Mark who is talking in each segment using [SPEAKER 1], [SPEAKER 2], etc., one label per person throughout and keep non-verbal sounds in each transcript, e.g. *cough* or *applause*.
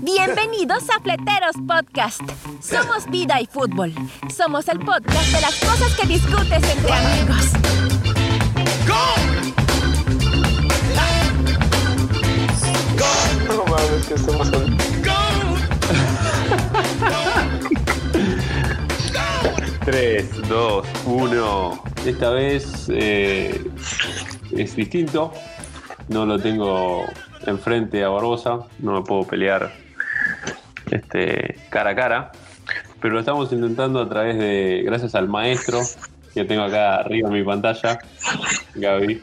[SPEAKER 1] Bienvenidos a Fleteros Podcast. Somos vida y fútbol. Somos el podcast de las cosas que discutes entre amigos.
[SPEAKER 2] No mames, ¿qué está pasando?
[SPEAKER 3] 3, 2, 1. Esta vez eh, es distinto. No lo tengo enfrente a Barbosa. No me puedo pelear este, cara a cara. Pero lo estamos intentando a través de. Gracias al maestro que tengo acá arriba en mi pantalla, Gaby.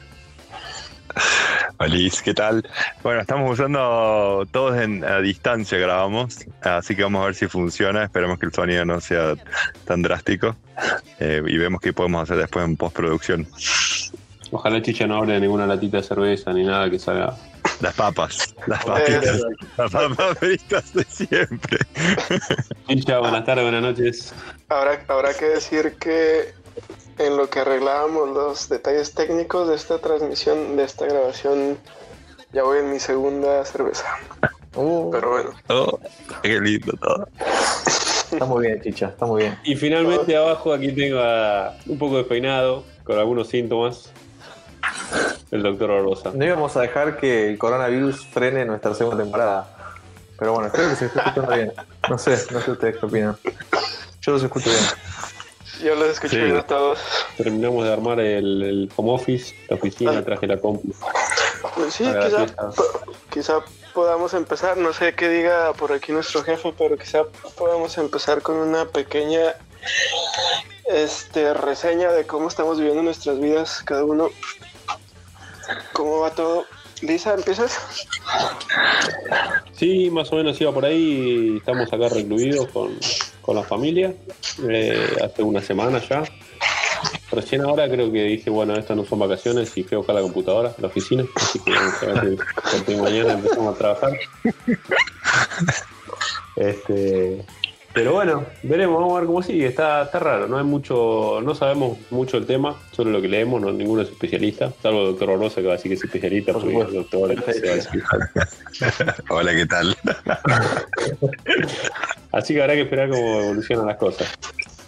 [SPEAKER 4] Alice, ¿qué tal? Bueno, estamos usando todos en, a distancia, grabamos, así que vamos a ver si funciona. Esperemos que el sonido no sea tan drástico eh, y vemos qué podemos hacer después en postproducción.
[SPEAKER 3] Ojalá Chicha no hable ninguna latita de cerveza ni nada que salga.
[SPEAKER 4] Las papas, las papitas, las papas fritas de siempre.
[SPEAKER 3] Chicha, buenas tardes, buenas noches.
[SPEAKER 2] Habrá, habrá que decir que en lo que arreglábamos los detalles técnicos de esta transmisión, de esta grabación, ya voy en mi segunda cerveza.
[SPEAKER 5] Uh,
[SPEAKER 2] Pero bueno,
[SPEAKER 4] Oh, qué lindo todo.
[SPEAKER 5] está muy bien, chicha, está muy bien.
[SPEAKER 3] Y finalmente abajo aquí tengo a un poco despeinado, con algunos síntomas. El doctor Barbosa.
[SPEAKER 5] No íbamos a dejar que el coronavirus frene nuestra segunda temporada. Pero bueno, espero que se esté escuchando bien. No sé, no sé ustedes qué opinan. Yo los escucho bien.
[SPEAKER 2] yo los escuché
[SPEAKER 3] Sí.
[SPEAKER 2] bien a todos.
[SPEAKER 3] Terminamos de armar el, el home office, la oficina, traje la compu.
[SPEAKER 2] Pues sí, quizá, quizá podamos empezar, no sé qué diga por aquí nuestro jefe, pero quizá podamos empezar con una pequeña este, reseña de cómo estamos viviendo nuestras vidas cada uno. ¿Cómo va todo? Lisa, ¿empiezas?
[SPEAKER 3] Sí, más o menos iba por ahí. Estamos acá recluidos con, con la familia. eh, hace una semana ya. Recién ahora creo que dije, bueno, estas no son vacaciones y fui a buscar la computadora, la oficina. Así que vamos a ver si mañana empezamos a trabajar. Este, pero bueno, veremos, vamos a ver cómo sigue. Está, está raro, no hay mucho, no sabemos mucho el tema, solo lo que leemos, no, ninguno es especialista, salvo el doctor Barbosa que va a decir que es especialista,
[SPEAKER 5] Por
[SPEAKER 3] porque doctor se va a decir. *laughs*
[SPEAKER 4] Hola, ¿qué tal? *laughs*
[SPEAKER 3] Así que habrá que esperar cómo evolucionan las cosas.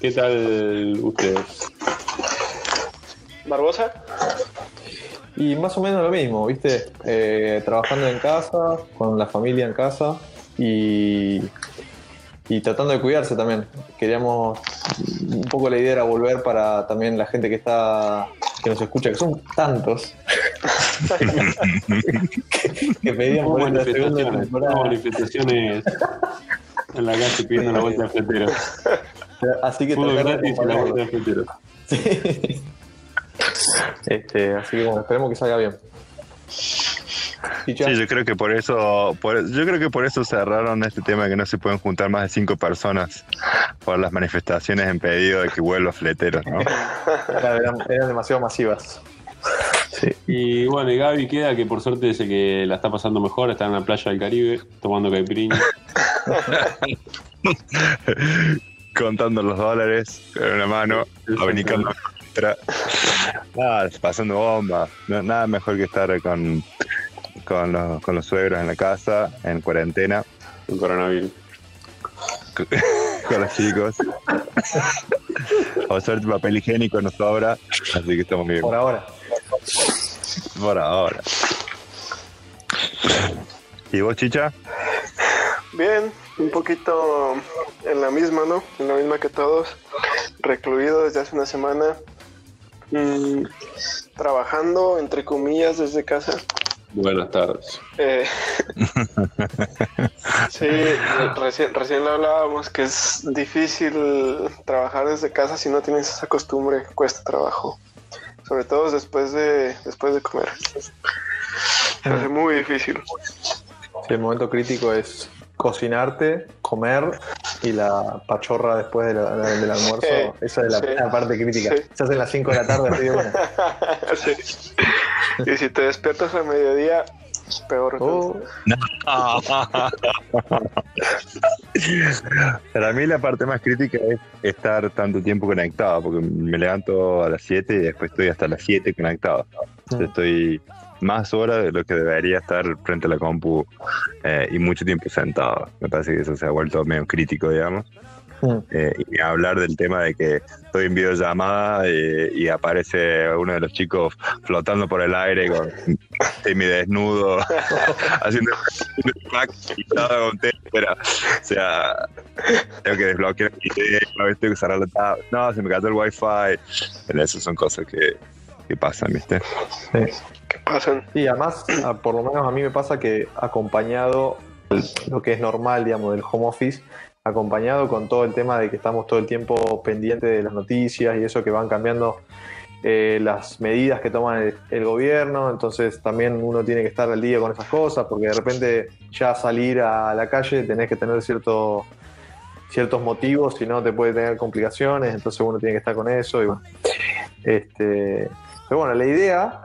[SPEAKER 3] ¿Qué tal ustedes?
[SPEAKER 2] ¿Barbosa?
[SPEAKER 5] Y más o menos lo mismo, ¿viste? Eh, trabajando en casa, con la familia en casa y, y tratando de cuidarse también. Queríamos, un poco la idea era volver para también la gente que está, que nos escucha, que son tantos, que, *laughs* que pedían por esta segunda temporada.
[SPEAKER 3] manifestaciones en la calle pidiendo la vuelta al fletero.
[SPEAKER 5] Así que de
[SPEAKER 3] gratis la vuelta al fletero.
[SPEAKER 5] Sí. *laughs* Este, así que bueno, esperemos que salga bien.
[SPEAKER 4] Sí, yo creo que por eso, por- yo creo que por eso cerraron este tema de que no se pueden juntar más de cinco personas por las manifestaciones en pedido de que vuelva fleteros, ¿no? *laughs*
[SPEAKER 5] claro, eran, eran demasiado masivas. Sí.
[SPEAKER 3] Y bueno, y Gaby queda que por suerte dice que la está pasando mejor, está en la playa del Caribe tomando caipirinha. *laughs*
[SPEAKER 4] Contando los dólares con una mano, abanicando otra. Nada, pasando bomba. No- nada mejor que estar con, con, los, con los suegros en la casa, en cuarentena,
[SPEAKER 3] Con coronavirus. *laughs*
[SPEAKER 4] con los chicos. Por suerte papel higiénico nos sobra, así que estamos bien.
[SPEAKER 5] Por ahora.
[SPEAKER 4] Por ahora. ¿Y vos, Chicha?
[SPEAKER 2] Bien, un poquito en la misma, ¿no? En la misma que todos. Recluido desde hace una semana. Mm, trabajando, entre comillas, desde casa.
[SPEAKER 3] Buenas tardes.
[SPEAKER 2] Eh, *laughs* sí, recién, recién lo hablábamos que es difícil trabajar desde casa si no tienes esa costumbre, cuesta trabajo. Sobre todo después de, después de comer. Hace muy difícil.
[SPEAKER 5] Sí, el momento crítico es cocinarte, comer y la pachorra después de la- la- del almuerzo. *laughs*
[SPEAKER 2] Sí,
[SPEAKER 5] Esa es la,
[SPEAKER 2] sí,
[SPEAKER 5] la parte crítica.
[SPEAKER 2] sí.
[SPEAKER 5] Se hacen las 5 de la tarde, así de bueno. *laughs*
[SPEAKER 2] Y si te despiertas a mediodía, peor.
[SPEAKER 5] Oh, *laughs*
[SPEAKER 4] Para mí la parte más crítica es estar tanto tiempo conectado, porque me levanto a las 7 y después estoy hasta las 7 conectado. Entonces Estoy más horas de lo que debería estar frente a la compu eh, y mucho tiempo sentado. Me parece que eso se ha vuelto medio crítico, digamos.
[SPEAKER 5] Mm.
[SPEAKER 4] Eh, y hablar del tema de que estoy en videollamada y, y aparece uno de los chicos flotando por el aire con semi desnudo *laughs* haciendo un pack quitado con témpera. O sea, tengo que desbloquear tengo que cerrar la tabla. No, se me cayó el wifi. Pero Esas son cosas que, que pasan, ¿viste?
[SPEAKER 2] ¿Qué pasan?
[SPEAKER 5] Sí, además, por lo menos a mí me pasa que acompañado lo que es normal, digamos, del home office, acompañado con todo el tema de que estamos todo el tiempo pendientes de las noticias y eso que van cambiando eh, las medidas que toma el, el gobierno, entonces también uno tiene que estar al día con esas cosas, porque de repente ya salir a la calle tenés que tener cierto, ciertos motivos, si no te puede tener complicaciones, entonces uno tiene que estar con eso. Y bueno. este, pero bueno, la idea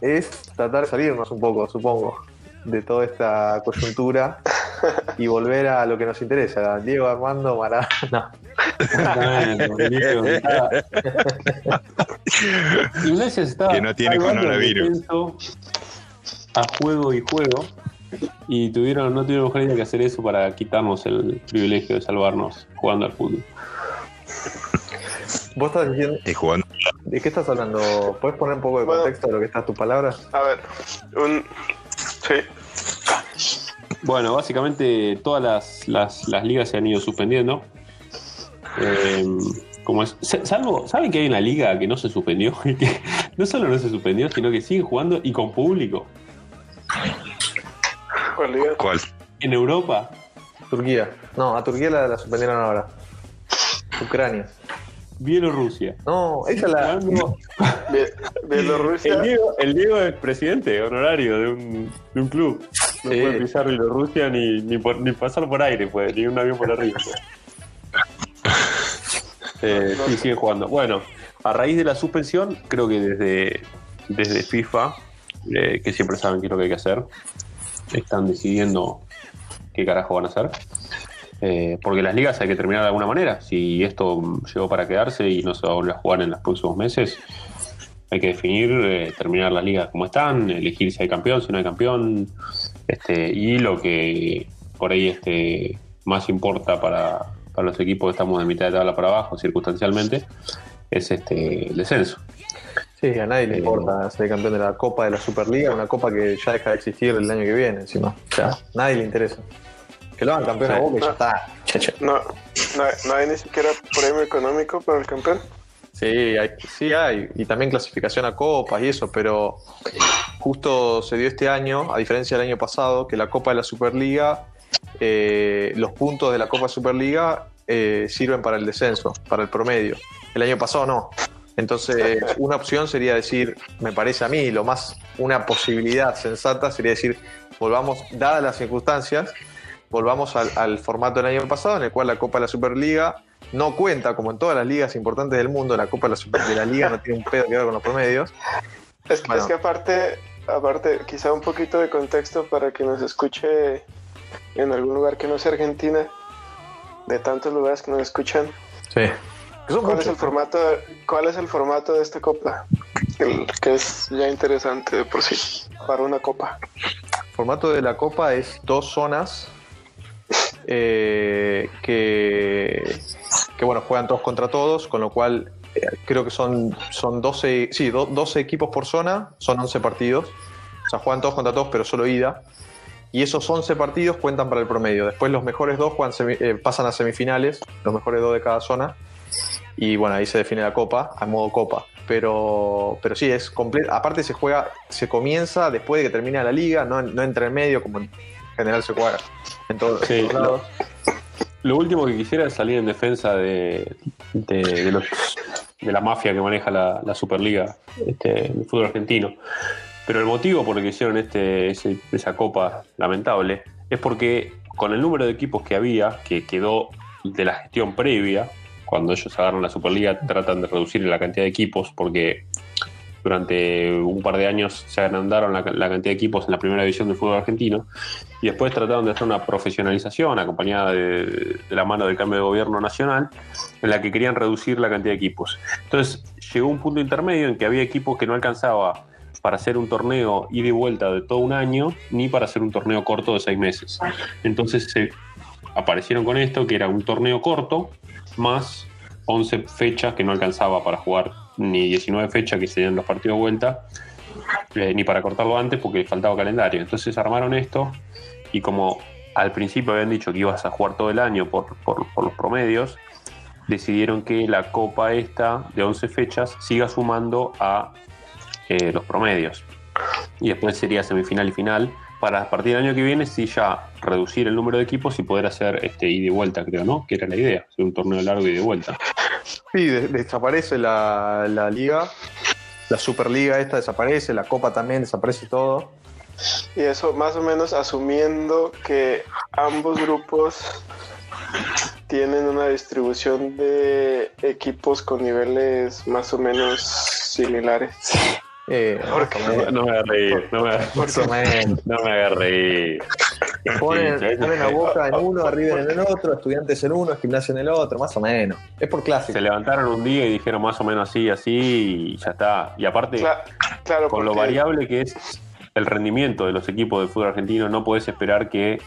[SPEAKER 5] es tratar de salirnos un poco, supongo, de toda esta coyuntura y volver a lo que nos interesa, Diego Armando Maradona. *laughs*
[SPEAKER 3] Está- Iglesias estaba
[SPEAKER 4] Que no tiene coronavirus.
[SPEAKER 3] a juego y juego y tuvieron no tuvieron mejor idea que hacer eso para quitarnos el privilegio de salvarnos jugando al fútbol.
[SPEAKER 5] Vos estás diciendo,
[SPEAKER 4] Y jugando.
[SPEAKER 5] ¿de qué estás hablando? ¿Puedes poner un poco de
[SPEAKER 2] Bueno.
[SPEAKER 5] contexto de lo que están tus palabras?
[SPEAKER 2] A ver, un... Sí,
[SPEAKER 3] Bueno, básicamente todas las, las, las ligas se han ido suspendiendo. Eh, como es, sa- salvo, ¿saben que hay una liga que no se suspendió? *laughs* Y que no solo no se suspendió, sino que siguen jugando y con público.
[SPEAKER 2] ¿cuál liga?
[SPEAKER 4] ¿Cuál?
[SPEAKER 3] En Europa,
[SPEAKER 5] Turquía. No, a Turquía la, la suspendieron ahora. Ucrania.
[SPEAKER 3] Bielorrusia.
[SPEAKER 5] No, esa es la.
[SPEAKER 3] Jugando-
[SPEAKER 2] Bie- Bielorrusia.
[SPEAKER 3] El Diego, el Diego es presidente honorario de un, de un club. No puede pisar Bielorrusia ni, ni, por- ni pasar por aire, puede, ni un avión por arriba. *laughs* Eh, sí, siguen jugando. Bueno, a raíz de la suspensión, creo que desde, desde FIFA, eh, que siempre saben qué es lo que hay que hacer, están decidiendo qué carajo van a hacer. Eh, porque las ligas hay que terminar de alguna manera. Si esto llegó para quedarse y no se va a volver a jugar en los próximos meses, hay que definir, eh, terminar las ligas como están, elegir si hay campeón, si no hay campeón, este, y lo que por ahí este, más importa para, para los equipos que estamos de mitad de tabla para abajo, circunstancialmente, es este, el descenso.
[SPEAKER 5] Sí, a nadie le
[SPEAKER 3] Eh,
[SPEAKER 5] importa ser campeón de la Copa de la Superliga, una copa que ya deja de existir el año que viene, encima. O sea, nadie le interesa. Que lo hagan campeón a. Boca y ya está.
[SPEAKER 2] No, no, hay- no hay ni siquiera premio económico para el campeón.
[SPEAKER 5] Sí, hay, sí hay, y también clasificación a copas y eso, pero justo se dio este año, a diferencia del año pasado, que la Copa de la Superliga, eh, los puntos de la Copa Superliga eh, sirven para el descenso, para el promedio. El año pasado no. Entonces, una opción sería decir, me parece a mí, lo más, una posibilidad sensata sería decir, volvamos, dadas las circunstancias, volvamos al, al formato del año pasado, en el cual la Copa de la Superliga no cuenta, como en todas las ligas importantes del mundo, la Copa de la, Super- de la Liga no tiene un pedo que ver con los promedios.
[SPEAKER 2] Es que,
[SPEAKER 5] Bueno.
[SPEAKER 2] es que aparte, aparte, quizá un poquito de contexto para que nos escuche en algún lugar que no sea Argentina, de tantos lugares que nos escuchan.
[SPEAKER 5] Sí.
[SPEAKER 2] ¿Cuál es el formato? de- ¿Cuál es el formato de esta copa? El que es ya interesante de por sí para una copa.
[SPEAKER 5] El formato de la Copa es dos zonas eh, que, que, bueno, juegan todos contra todos, con lo cual eh, creo que son, son 12, sí, do- 12 equipos por zona, son 11 partidos. O sea, juegan todos contra todos, pero solo ida. Y esos 11 partidos cuentan para el promedio. Después los mejores dos juegan eh, pasan a semifinales, los mejores dos de cada zona. Y bueno, ahí se define la copa, a modo copa. Pero, pero sí, es completo. Aparte se juega, se comienza después de que termina la liga, no, no entra en medio, como en general se juega en todos,
[SPEAKER 3] Sí,
[SPEAKER 5] en todos lados.
[SPEAKER 3] Lo último que quisiera es salir en defensa de, de, de los- de la mafia que maneja la, la Superliga este, del fútbol argentino. Pero el motivo por el que hicieron este, ese- esa copa lamentable es porque con el número de equipos que había, que quedó de la gestión previa, cuando ellos agarran la Superliga tratan de reducir la cantidad de equipos porque durante un par de años se agrandaron la, la cantidad de equipos en la primera división del fútbol argentino y después trataron de hacer una profesionalización acompañada de, la mano del cambio de gobierno nacional en la que querían reducir la cantidad de equipos. Entonces llegó un punto intermedio en que había equipos que no alcanzaba para hacer un torneo ida y vuelta de todo un año, ni para hacer un torneo corto de seis meses. Entonces se aparecieron con esto, que era un torneo corto, más 11 fechas que no alcanzaba para jugar, ni 19 fechas que serían los partidos de vuelta, eh, ni para cortarlo antes porque faltaba calendario. Entonces armaron esto y como al principio habían dicho que ibas a jugar todo el año por, por- por los promedios, decidieron que la copa esta de 11 fechas siga sumando a eh, los promedios. Y después sería semifinal y final. Para a partir del año que viene, sí ya reducir el número de equipos y poder hacer este ida y vuelta, creo, ¿no? Que era la idea, hacer un torneo largo y de vuelta.
[SPEAKER 5] Sí, de- desaparece la, la liga, la Superliga esta desaparece, la Copa también desaparece todo.
[SPEAKER 2] Y eso más o menos asumiendo que ambos grupos tienen una distribución de equipos con niveles más o menos similares.
[SPEAKER 5] Eh.
[SPEAKER 3] No me hagas reír, no me hagas,
[SPEAKER 5] menos.
[SPEAKER 3] no me hagas reír. *laughs*
[SPEAKER 5] Ponen, ponen a. Boca en uno, a River en el otro, Estudiantes en uno, Gimnasia en el otro, más o menos. Es por clásico.
[SPEAKER 3] Se levantaron un día y dijeron más o menos así, así, y ya está. Y aparte,
[SPEAKER 2] Cla- claro,
[SPEAKER 3] con lo variable que es el rendimiento de los equipos del fútbol argentino, no podés esperar que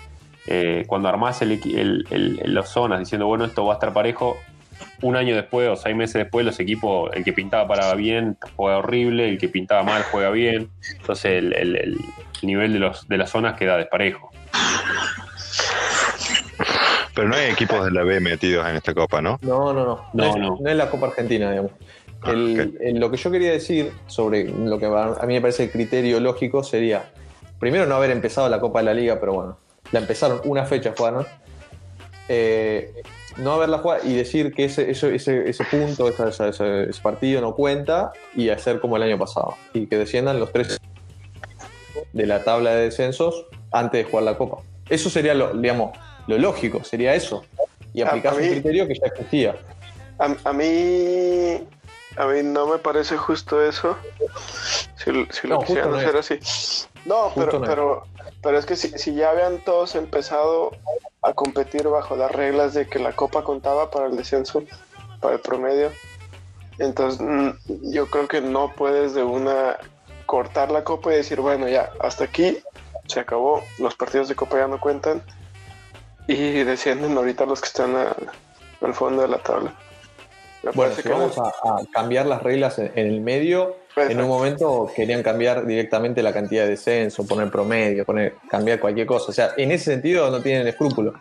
[SPEAKER 3] eh, cuando armás el, el- el- el- las zonas diciendo, bueno, esto va a estar parejo, un año después o seis meses después, los equipos, el que pintaba para bien juega horrible, el que pintaba mal juega bien. Entonces, el, el- el nivel de, los, de las zonas queda desparejo.
[SPEAKER 4] Pero no hay equipos de la B metidos en esta copa, ¿no?
[SPEAKER 5] No, no, no.
[SPEAKER 3] No,
[SPEAKER 5] es,
[SPEAKER 3] no.
[SPEAKER 5] es la Copa Argentina, digamos.
[SPEAKER 4] Ah,
[SPEAKER 5] El- el- lo que yo quería decir sobre lo que a mí me parece el criterio lógico sería, primero no haber empezado la Copa de la Liga, pero bueno, la empezaron una fecha, jugaron. Eh, no haberla jugado y decir que ese, ese, ese, ese punto, ese partido no cuenta y hacer como el año pasado. Y que desciendan los tres de la tabla de descensos antes de jugar la Copa. Eso sería lo, digamos, lo lógico, sería eso. Y aplicar un criterio que ya existía.
[SPEAKER 2] A, a mí a mí no me parece justo eso. Si, si lo
[SPEAKER 5] No,
[SPEAKER 2] quisieran
[SPEAKER 5] no
[SPEAKER 2] hacer así. No,
[SPEAKER 5] Justo
[SPEAKER 2] pero,
[SPEAKER 5] no es.
[SPEAKER 2] pero, pero es que si, si ya habían todos empezado a competir bajo las reglas de que la copa contaba para el descenso, para el promedio, entonces mm, yo creo que no puedes de una cortar la copa y decir, bueno, ya, hasta aquí se acabó, los partidos de copa ya no cuentan y descienden ahorita los que están a- al fondo de la tabla. Me
[SPEAKER 5] Bueno, si
[SPEAKER 2] que
[SPEAKER 5] vamos a, a cambiar las reglas en, en el medio, en un momento querían cambiar directamente la cantidad de descenso, poner promedio, poner, cambiar cualquier cosa. O sea, en ese sentido no tienen escrúpulos.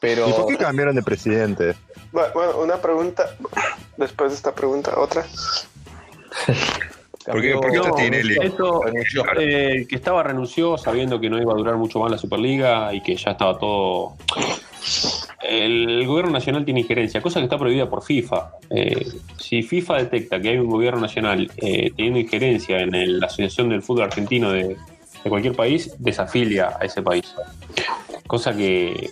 [SPEAKER 5] Pero
[SPEAKER 4] ¿Y por qué cambiaron de presidente?
[SPEAKER 2] Bu- Bueno, una pregunta, después de esta pregunta, otra. *laughs*
[SPEAKER 4] ¿Por qué-
[SPEAKER 5] cambió-
[SPEAKER 4] por qué
[SPEAKER 5] no,
[SPEAKER 4] Tinelli?
[SPEAKER 3] Esto, eh, que estaba renunció sabiendo que no iba a durar mucho más la Superliga y que ya estaba todo. El gobierno nacional tiene injerencia, cosa que está prohibida por FIFA. Eh, si FIFA detecta que hay un gobierno nacional eh, teniendo injerencia en el- la Asociación del Fútbol Argentino de, de cualquier país, desafilia a ese país. Cosa que,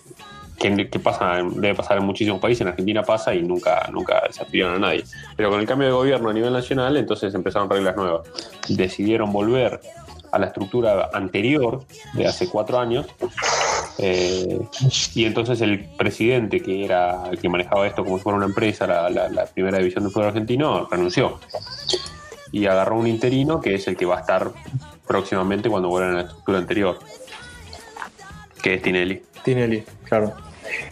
[SPEAKER 3] que, que pasa, debe pasar en muchísimos países, en Argentina pasa y nunca, nunca desafiliaron a nadie. Pero con el cambio de gobierno a nivel nacional, entonces empezaron reglas nuevas. Decidieron volver a la estructura anterior de hace cuatro años. eh, y entonces el presidente, que era el que manejaba esto como si fuera una empresa, la, la- la primera división del fútbol argentino, renunció. Y agarró un interino que es el que va a estar próximamente cuando vuelvan a la estructura anterior, que es Tinelli.
[SPEAKER 5] Tinelli, claro.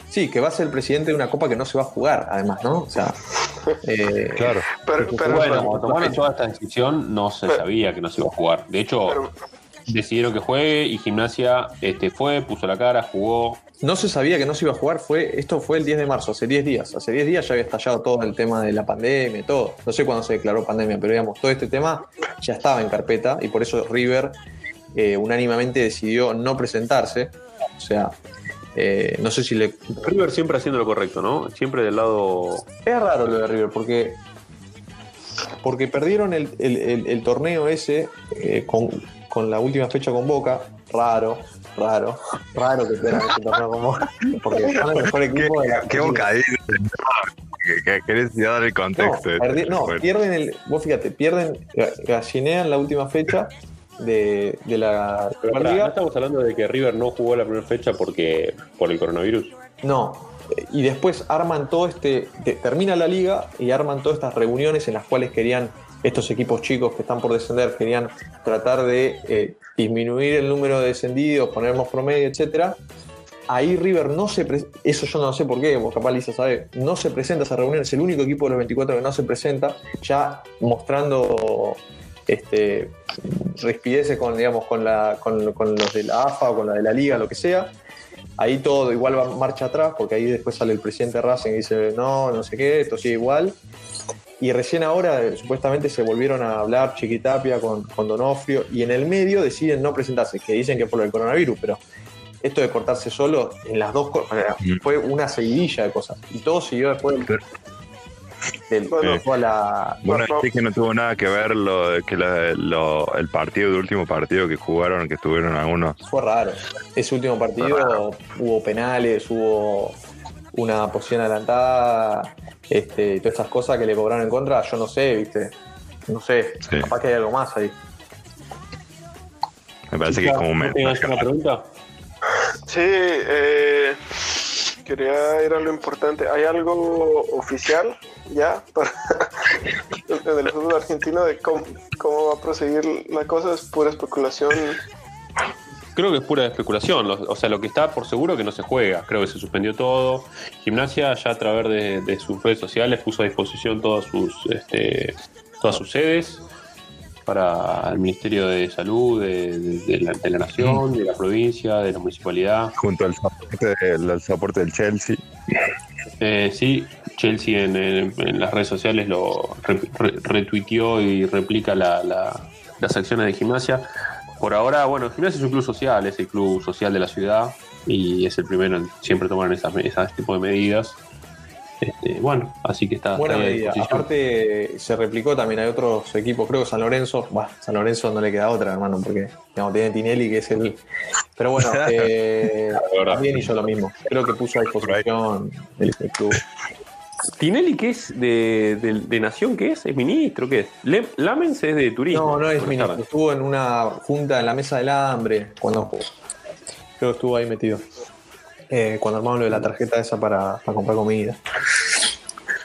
[SPEAKER 5] Sí, que va a ser el presidente de una copa que no se va a jugar, además, ¿no? O sea, *laughs* eh,
[SPEAKER 4] Claro.
[SPEAKER 2] Pero,
[SPEAKER 3] bueno, cuando tomaron toda esta decisión no se
[SPEAKER 2] Pero-
[SPEAKER 3] sabía que no se iba a jugar. De hecho,
[SPEAKER 2] pero-
[SPEAKER 3] decidieron que juegue y Gimnasia este, fue, puso la cara, jugó.
[SPEAKER 5] no se sabía que no se iba a jugar. Fue, esto fue el 10 de marzo, hace 10 días. Hace 10 días ya había estallado todo el tema de la pandemia y todo. No sé cuándo se declaró pandemia, pero digamos, todo este tema ya estaba en carpeta y por eso River eh, unánimemente decidió no presentarse. O sea, eh, no sé si le.
[SPEAKER 3] River siempre haciendo lo correcto, ¿no? Siempre del lado.
[SPEAKER 5] Es raro lo de River porque. Porque perdieron el, el- el- el torneo ese eh, con, con la última fecha con Boca. Raro, raro, raro que pierdan ese torneo con Boca. Porque son el mejor *laughs* equipo de la
[SPEAKER 4] Qué. Que- que Querés dar el contexto.
[SPEAKER 5] perdi- no, pierden el. Vos fíjate, pierden, ga- gallinean la última fecha de, de la
[SPEAKER 3] Pero pará,
[SPEAKER 5] Superliga.
[SPEAKER 3] no estamos hablando de que River no jugó la primera fecha porque por el coronavirus.
[SPEAKER 5] No. Y después arman todo este. te- termina la liga y arman todas estas reuniones en las cuales querían estos equipos chicos que están por descender querían tratar de eh, disminuir el número de descendidos, poner más promedio, etcétera. Ahí River no se eso yo no sé por qué, vos capaz Lisa sabe, no se presenta a esa reunión, es el único equipo de los 24 que no se presenta, ya mostrando este, rispideces con, digamos, con, la, con, con los de la AFA o con la de la Liga, lo que sea. Ahí todo igual va marcha atrás, porque ahí después sale el presidente Racing y dice, no, no sé qué, esto sigue igual. Y recién ahora eh, supuestamente se volvieron a hablar Chiquitapia con, con Donofrio y en el medio deciden no presentarse, que dicen que por el coronavirus, pero esto de cortarse solo, en las dos cosas, fue una seguidilla de cosas. Y todo siguió después del, del- *laughs*
[SPEAKER 2] Bueno.
[SPEAKER 5] toda la,
[SPEAKER 4] Bueno,
[SPEAKER 2] no.
[SPEAKER 4] sí que no tuvo nada que ver lo, de que la- lo- el partido, el último partido que jugaron, que estuvieron algunos.
[SPEAKER 5] Fue raro. Ese último partido hubo penales, hubo una posición adelantada, este, y todas estas cosas que le cobraron en contra, yo no sé, viste. No sé,
[SPEAKER 4] Sí.
[SPEAKER 5] capaz que hay algo más ahí.
[SPEAKER 4] Me parece que es como un
[SPEAKER 3] ¿No tengas
[SPEAKER 4] mensaje.
[SPEAKER 3] una pregunta?
[SPEAKER 2] Sí, eh, quería ir a lo importante. ¿Hay algo oficial ya para *laughs* el fútbol argentino de cómo, cómo va a proseguir la cosa? Es pura especulación.
[SPEAKER 3] Creo que es pura especulación. O sea, lo que está por seguro que no se juega. Creo que se suspendió todo. Gimnasia ya a través de, de sus redes sociales puso a disposición todas sus, este, todas sus sedes para el Ministerio de Salud de, de- de la, de la Nación, de la provincia, de la municipalidad.
[SPEAKER 4] Junto al soporte, al soporte del Chelsea.
[SPEAKER 3] Eh, sí, Chelsea en, en- en las redes sociales lo re- re- retuiteó y replica la- la- las acciones de gimnasia. Por ahora, bueno, gimnasia es un club social, es el club social de la ciudad y es el primero en siempre tomar esas, esas tipo de medidas. Este, bueno, así que está,
[SPEAKER 5] Buena
[SPEAKER 3] está
[SPEAKER 5] medida. Aparte, se replicó también, hay otros equipos, creo que San Lorenzo, bueno, San Lorenzo no le queda otra, hermano, porque digamos, tiene Tinelli, que es el. Pero bueno, *laughs* eh, también hizo lo mismo. Creo que puso a disposición el, el club.
[SPEAKER 3] Tinelli, ¿qué es de, de- de Nación? ¿Qué es? ¿Es ministro? ¿Qué es? Le- Lamens es de turismo.
[SPEAKER 5] No, no es ministro. Estuvo en una junta en la mesa del hambre cuando creo que estuvo ahí metido. Eh, cuando armaron lo de la tarjeta esa para, para comprar comida.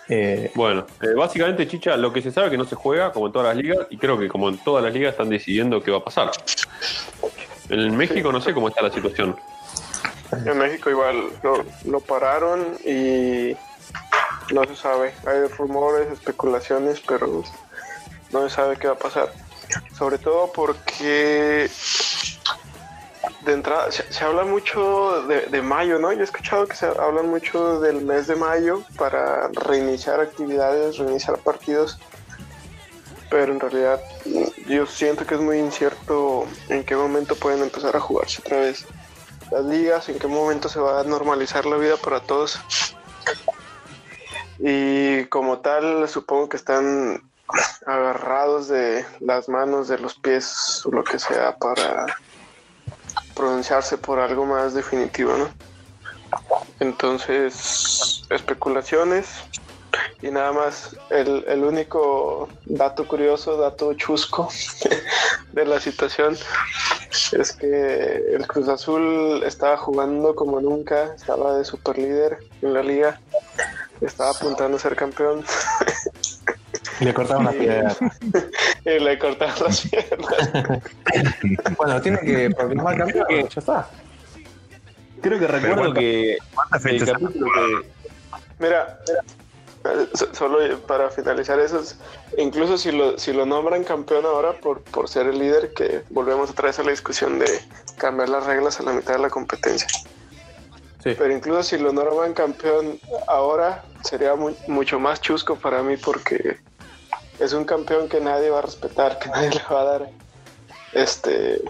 [SPEAKER 5] Eh,
[SPEAKER 3] Bueno, eh, básicamente, Chicha, lo que se sabe es que no se juega, como en todas las ligas, y creo que como en todas las ligas están decidiendo qué va a pasar. En México no sé cómo está la situación.
[SPEAKER 2] En México igual lo, lo pararon y no se sabe. Hay rumores, especulaciones, pero no se sabe qué va a pasar. Sobre todo porque de entrada se, se habla mucho de, de mayo, ¿no? Yo he escuchado que se habla mucho del mes de mayo para reiniciar actividades, reiniciar partidos. Pero en realidad yo siento que es muy incierto en qué momento pueden empezar a jugarse otra vez las ligas, en qué momento se va a normalizar la vida para todos. Y como tal, supongo que están agarrados de las manos, de los pies o lo que sea para pronunciarse por algo más definitivo, ¿no? Entonces, especulaciones y nada más. El, el único dato curioso, dato chusco *laughs* de la situación es que el Cruz Azul estaba jugando como nunca, estaba de super líder en la liga, estaba apuntando a ser campeón *laughs*
[SPEAKER 5] le cortaron las piernas. *laughs*
[SPEAKER 2] y le cortaron las piernas. *laughs*
[SPEAKER 5] Bueno, tiene que proclamar campeón, ya está.
[SPEAKER 3] Creo que recuerdo
[SPEAKER 4] ¿cuántas-
[SPEAKER 3] que
[SPEAKER 4] ¿Cuántas
[SPEAKER 3] el
[SPEAKER 4] fechas?
[SPEAKER 3] capítulo que.
[SPEAKER 2] Mira, so- solo para finalizar eso, es- incluso si lo, si lo nombran campeón ahora por, por ser el líder, que volvemos otra vez a la discusión de cambiar las reglas a la mitad de la competencia.
[SPEAKER 5] Sí.
[SPEAKER 2] Pero incluso si lo nombran campeón ahora, sería mu- mucho más chusco para mí porque es un campeón que nadie va a respetar, que nadie le va a dar este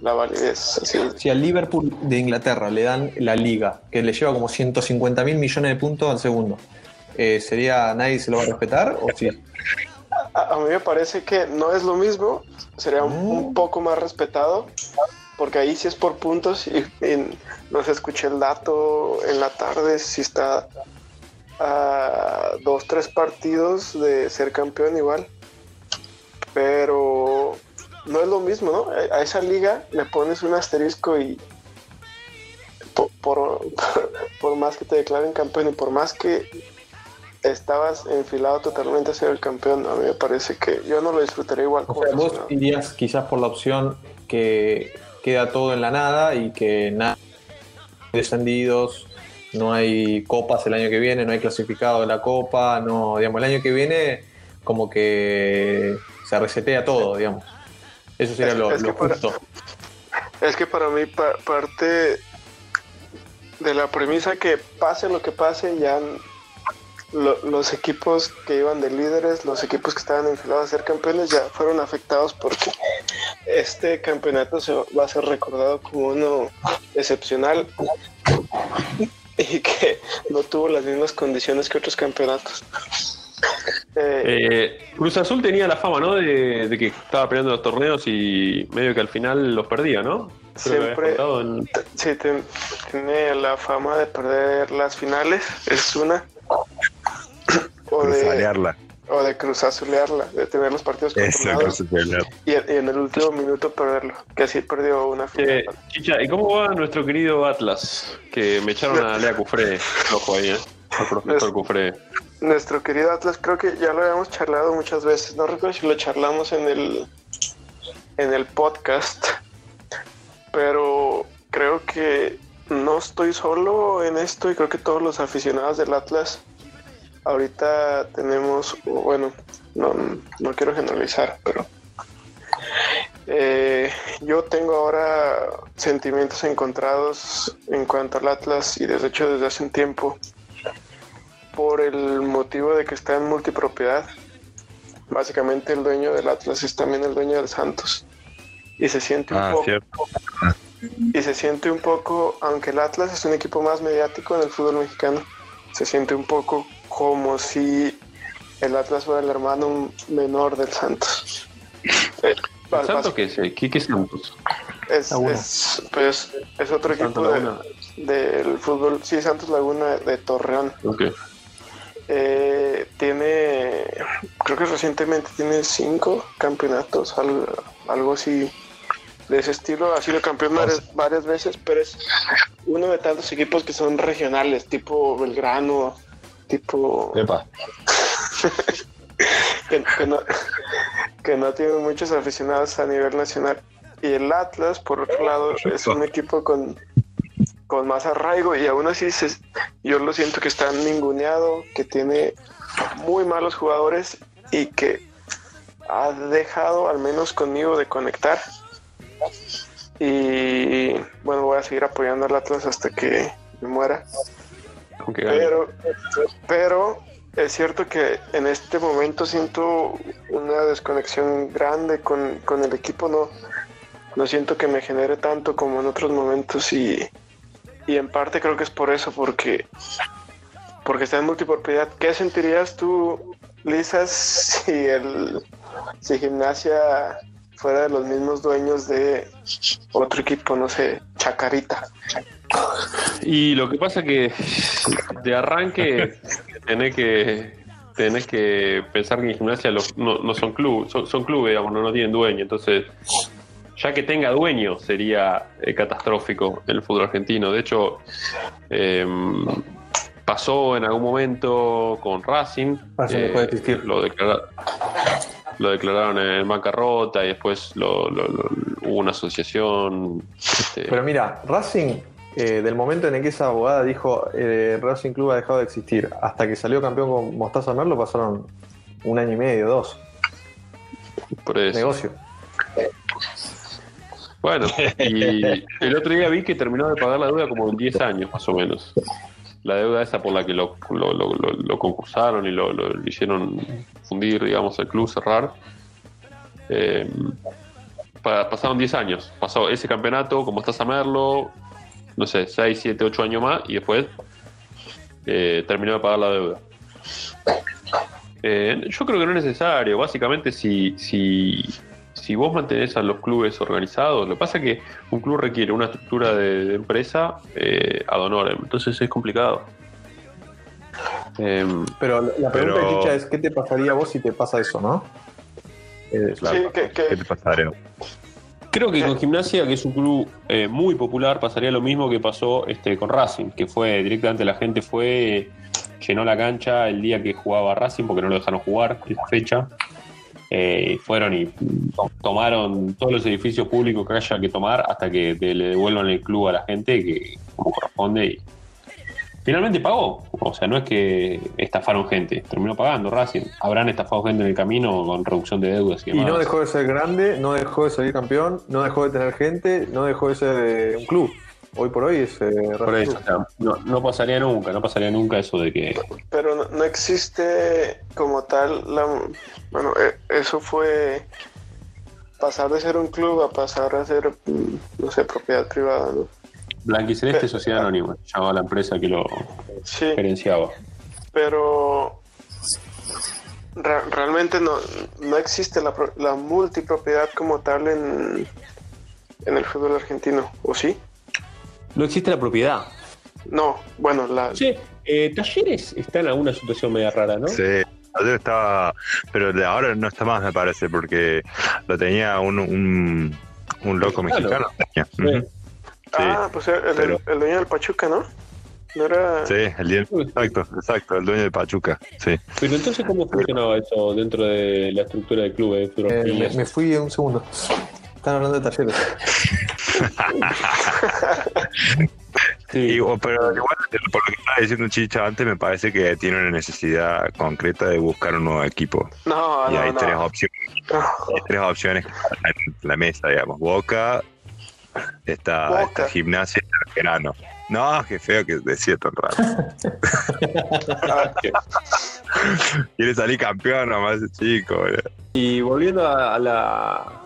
[SPEAKER 2] la validez. Así,
[SPEAKER 5] Si al Liverpool de Inglaterra le dan la liga, que le lleva como 150 mil millones de puntos al segundo, eh, ¿sería nadie se lo va a respetar? ¿O sí?
[SPEAKER 2] a, a mí me parece que no es lo mismo, sería un, un poco más respetado, porque ahí sí es por puntos y, y no se escuché el dato en la tarde si está a dos, tres partidos de ser campeón igual, pero no es lo mismo, ¿no? A, esa liga le pones un asterisco y por, por, *laughs* por más que te declaren campeón y por más que estabas enfilado totalmente a ser el campeón. A mí me parece que yo no lo disfrutaría igual
[SPEAKER 5] O sea, vos
[SPEAKER 2] aficionado.
[SPEAKER 5] irías quizás por la opción que queda todo en la nada y que nada descendidos, no hay copas el año que viene, no hay clasificado de la copa, no, digamos, el año que viene como que se resetea todo, digamos. Eso sería
[SPEAKER 2] Es-
[SPEAKER 5] lo,
[SPEAKER 2] es
[SPEAKER 5] lo
[SPEAKER 2] que para-
[SPEAKER 5] justo.
[SPEAKER 2] Es que para mí pa- parte de la premisa que pase lo que pase, ya lo- los equipos que iban de líderes, los equipos que estaban enfilados a ser campeones, ya fueron afectados porque este campeonato se va a ser recordado como uno excepcional no tuvo las mismas condiciones que otros campeonatos. Eh,
[SPEAKER 3] Eh, Cruz Azul tenía la fama, ¿no? De, de que estaba peleando los torneos y medio que al final los perdía, ¿no? Creo
[SPEAKER 2] Siempre-
[SPEAKER 3] en-
[SPEAKER 2] Sí, ten- tiene la fama de perder las finales, es una. *clears throat* O de. O de cruzazulearla, de tener los partidos controlados y, y en el último minuto perderlo, que así perdió una final.
[SPEAKER 3] Eh, Chicha, ¿y cómo va nuestro querido Atlas? Que me echaron a Lea Cufré, ojo ahí, ¿eh? Al profesor Cufré.
[SPEAKER 2] Nuestro querido Atlas, creo que ya lo habíamos charlado muchas veces, no recuerdo si lo charlamos en el, en el podcast, pero creo que no estoy solo en esto y creo que todos los aficionados del Atlas ahorita tenemos, bueno, no, no quiero generalizar, pero eh, yo tengo ahora sentimientos encontrados en cuanto al Atlas y de hecho desde hace un tiempo por el motivo de que está en multipropiedad. Básicamente el dueño del Atlas es también el dueño del Santos. Y se siente un
[SPEAKER 4] Ah,
[SPEAKER 2] poco,
[SPEAKER 4] cierto.
[SPEAKER 2] y se siente un poco, aunque el Atlas es un equipo más mediático en el fútbol mexicano, se siente un poco como si el Atlas fuera el hermano menor del Santos. Eh,
[SPEAKER 3] ¿El Santos qué es? ¿Qué, qué Santos?
[SPEAKER 2] es,
[SPEAKER 5] Laguna.
[SPEAKER 2] es, pues, es otro
[SPEAKER 3] Santos
[SPEAKER 2] equipo de- del fútbol, sí, Santos Laguna de Torreón. Eh, tiene, creo que recientemente tiene cinco campeonatos, algo, algo así de ese estilo. Ha sido campeón varias, varias veces, pero es uno de tantos equipos que son regionales, tipo Belgrano, tipo
[SPEAKER 4] Epa. *laughs*
[SPEAKER 2] que, que no, que no tiene muchos aficionados a nivel nacional. Y el Atlas, por otro lado, es un equipo con, con más arraigo y aún así se- yo lo siento que está ninguneado, que tiene muy malos jugadores y que ha dejado, al menos conmigo, de conectar. Y bueno, voy a seguir apoyando al Atlas hasta que me muera. Pero, pero es cierto que en este momento siento una desconexión grande con, con el equipo. No, no siento que me genere tanto como en otros momentos y, y en parte creo que es por eso, porque, porque está en multipropiedad. ¿Qué sentirías tú, Lisa, si el si gimnasia fuera de los mismos dueños de otro equipo, no sé, Chacarita?
[SPEAKER 3] Y lo que pasa que de arranque tenés que tenés que pensar que en gimnasia los- no, no son club, son, son clubes, digamos, no, no tienen dueño. Entonces, ya que tenga dueño sería eh, catastrófico el fútbol argentino. De hecho, eh, pasó en algún momento con Racing.
[SPEAKER 5] Racing dejó de existir.
[SPEAKER 3] Lo, declara- lo declararon en bancarrota y después lo- lo- lo- hubo una asociación. este,
[SPEAKER 5] Pero mira, Racing, eh, del momento en el que esa abogada dijo eh, Racing Club ha dejado de existir, hasta que salió campeón con Mostaza Merlo pasaron un año y medio, dos.
[SPEAKER 3] por eso.
[SPEAKER 5] Negocio.
[SPEAKER 3] Bueno, *laughs* y el otro día vi que terminó de pagar la deuda como en 10 años más o menos. La deuda esa por la que lo, lo, lo- lo- lo concursaron y lo, lo- lo hicieron fundir, digamos, el club, cerrar. Eh, pa- pasaron 10 años. Pasó ese campeonato, como estás a Merlo, no sé, 6, 7, 8 años más y después eh, terminó de pagar la deuda. Eh, yo creo que no es necesario. Básicamente, si, si, si vos mantenés a los clubes organizados, lo que pasa es que un club requiere una estructura de, de empresa eh, ad honorem, entonces es complicado. Em,
[SPEAKER 5] Pero la pregunta
[SPEAKER 4] Pero-
[SPEAKER 5] Chicha es, ¿qué te pasaría a vos si te pasa eso, no? Eh,
[SPEAKER 4] Claro.
[SPEAKER 2] Sí, que, que-
[SPEAKER 4] ¿Qué te pasaría?
[SPEAKER 3] Creo que con Gimnasia, que es un club eh, muy popular, pasaría lo mismo que pasó este, con Racing, que fue directamente la gente fue llenó la cancha el día que jugaba Racing porque no lo dejaron jugar esa fecha. Eh, fueron y tomaron todos los edificios públicos que haya que tomar hasta que le devuelvan el club a la gente que como corresponde y finalmente pagó. O sea, no es que estafaron gente, terminó pagando Racing. Habrán estafado gente en el camino con reducción de deudas y
[SPEAKER 5] Y
[SPEAKER 3] demás.
[SPEAKER 5] no dejó de ser grande, no dejó de salir campeón, no dejó de tener gente, no dejó de ser eh, un club. Hoy por hoy es eh,
[SPEAKER 3] Por
[SPEAKER 5] Racing
[SPEAKER 3] eso,
[SPEAKER 5] Club.
[SPEAKER 3] o sea, no, no pasaría nunca, no pasaría nunca eso de que
[SPEAKER 2] Pero no, no existe como tal la... Bueno, eh, eso fue pasar de ser un club a pasar a ser, mm, no sé, propiedad privada, ¿no?
[SPEAKER 3] Blanquiceleste Sociedad Anónima, llamaba la empresa que lo
[SPEAKER 2] Sí,
[SPEAKER 3] gerenciaba.
[SPEAKER 2] pero re- realmente no, no existe la, pro- la multipropiedad como tal en, en el fútbol argentino, ¿o sí?
[SPEAKER 3] No existe la propiedad.
[SPEAKER 2] No, bueno, la...
[SPEAKER 3] Che, eh, Talleres está en alguna situación media rara, ¿no?
[SPEAKER 4] Sí, ayer estaba, pero de ahora no está más, me parece, porque lo tenía un, un, un loco
[SPEAKER 3] Mexicano.
[SPEAKER 4] mexicano. tenía.
[SPEAKER 2] Ah, pues el, el-
[SPEAKER 4] pero-
[SPEAKER 2] el dueño del Pachuca, ¿no? No era...
[SPEAKER 4] Sí, el día- exacto, exacto, el dueño de Pachuca, sí.
[SPEAKER 3] Pero entonces, ¿cómo funcionaba eso dentro de la estructura del club fútbol?
[SPEAKER 5] Eh, me, me fui un segundo. Están hablando de talleres.
[SPEAKER 3] Sí. *laughs*
[SPEAKER 4] Y, o- pero igual, por lo que estaba diciendo Chicha antes, me parece que tiene una necesidad concreta de buscar un nuevo equipo.
[SPEAKER 2] No,
[SPEAKER 4] y
[SPEAKER 2] no,
[SPEAKER 4] hay
[SPEAKER 2] no.
[SPEAKER 4] tres opciones, hay tres opciones en la mesa, digamos. Boca, está,
[SPEAKER 2] Boca.
[SPEAKER 4] está gimnasia Verano. No, qué feo que decía tan raro. *laughs* *laughs* Quiere salir campeón nomás ese chico.
[SPEAKER 3] Y volviendo a, a la,